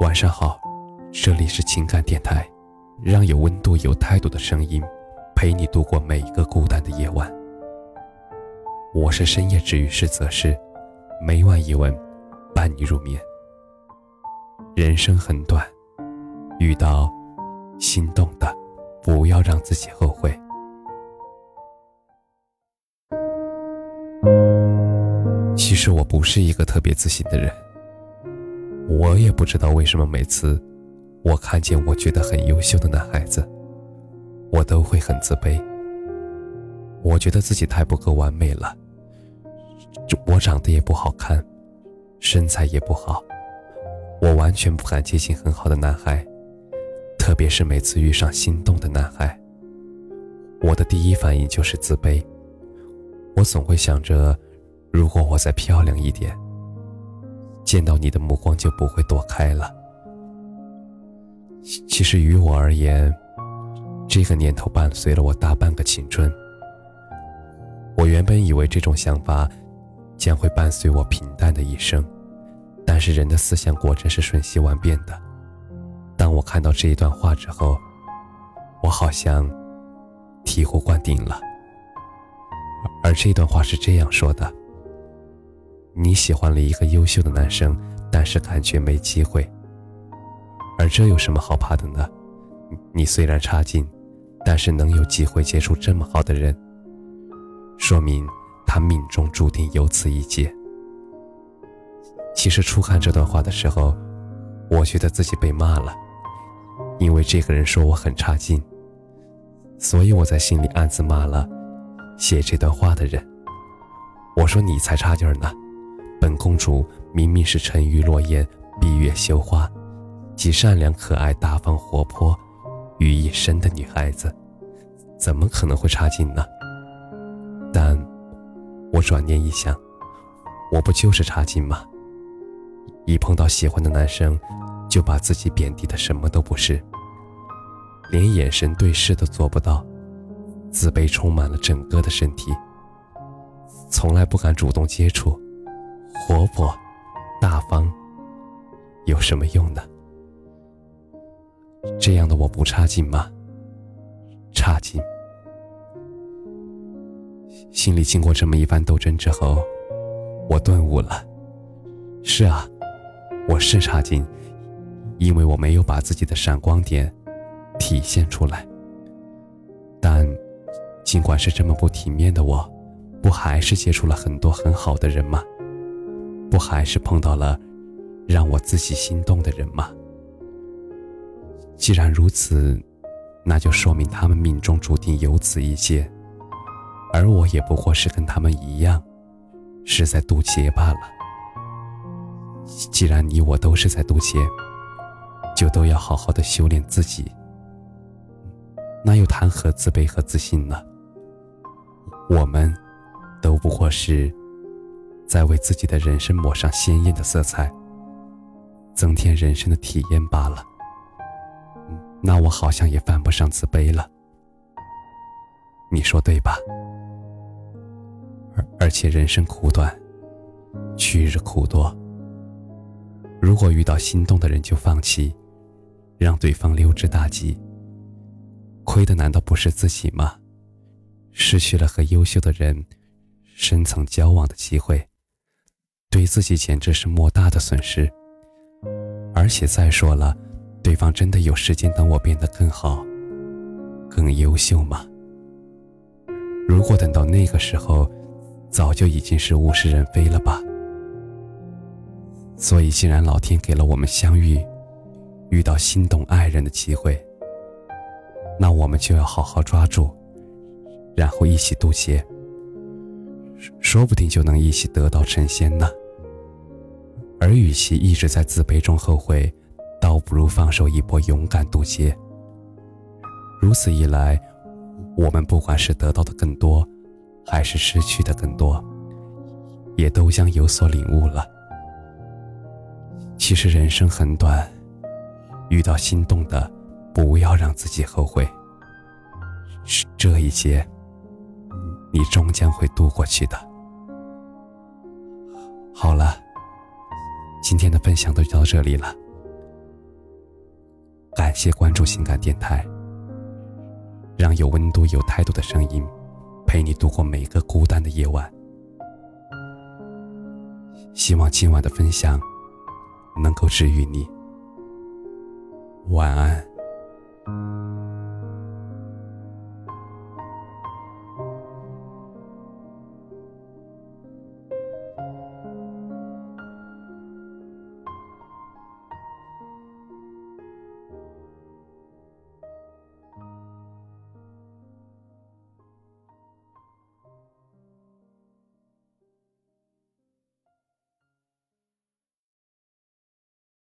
晚上好，这里是情感电台，让有温度、有态度的声音陪你度过每一个孤单的夜晚。我是深夜治愈师泽师，每晚一文伴你入眠。人生很短，遇到心动的，不要让自己后悔。其实我不是一个特别自信的人。我也不知道为什么每次我看见我觉得很优秀的男孩子，我都会很自卑。我觉得自己太不够完美了，我长得也不好看，身材也不好，我完全不敢接近很好的男孩，特别是每次遇上心动的男孩，我的第一反应就是自卑。我总会想着，如果我再漂亮一点。见到你的目光就不会躲开了。其实于我而言，这个念头伴随了我大半个青春。我原本以为这种想法将会伴随我平淡的一生，但是人的思想果真是瞬息万变的。当我看到这一段话之后，我好像醍醐灌顶了。而这段话是这样说的。你喜欢了一个优秀的男生，但是感觉没机会。而这有什么好怕的呢？你虽然差劲，但是能有机会接触这么好的人，说明他命中注定有此一劫。其实初看这段话的时候，我觉得自己被骂了，因为这个人说我很差劲，所以我在心里暗自骂了写这段话的人。我说你才差劲呢。本公主明明是沉鱼落雁、闭月羞花，既善良可爱、大方活泼于一身的女孩子，怎么可能会差劲呢？但，我转念一想，我不就是差劲吗？一碰到喜欢的男生，就把自己贬低的什么都不是，连眼神对视都做不到，自卑充满了整个的身体，从来不敢主动接触。活泼、大方，有什么用呢？这样的我不差劲吗？差劲。心里经过这么一番斗争之后，我顿悟了。是啊，我是差劲，因为我没有把自己的闪光点体现出来。但，尽管是这么不体面的我，不还是接触了很多很好的人吗？不还是碰到了让我自己心动的人吗？既然如此，那就说明他们命中注定有此一劫，而我也不过是跟他们一样，是在渡劫罢了。既然你我都是在渡劫，就都要好好的修炼自己，那又谈何自卑和自信呢？我们都不过是。在为自己的人生抹上鲜艳的色彩，增添人生的体验罢了。那我好像也犯不上自卑了，你说对吧？而而且人生苦短，去日苦多。如果遇到心动的人就放弃，让对方溜之大吉，亏的难道不是自己吗？失去了和优秀的人深层交往的机会。对自己简直是莫大的损失。而且再说了，对方真的有时间等我变得更好、更优秀吗？如果等到那个时候，早就已经是物是人非了吧。所以，既然老天给了我们相遇、遇到心动爱人的机会，那我们就要好好抓住，然后一起渡劫，说不定就能一起得道成仙呢。而与其一直在自卑中后悔，倒不如放手一搏，勇敢渡劫。如此一来，我们不管是得到的更多，还是失去的更多，也都将有所领悟了。其实人生很短，遇到心动的，不要让自己后悔。这一劫，你终将会渡过去的。好了。今天的分享都就到这里了，感谢关注情感电台，让有温度、有态度的声音陪你度过每个孤单的夜晚。希望今晚的分享能够治愈你。晚安。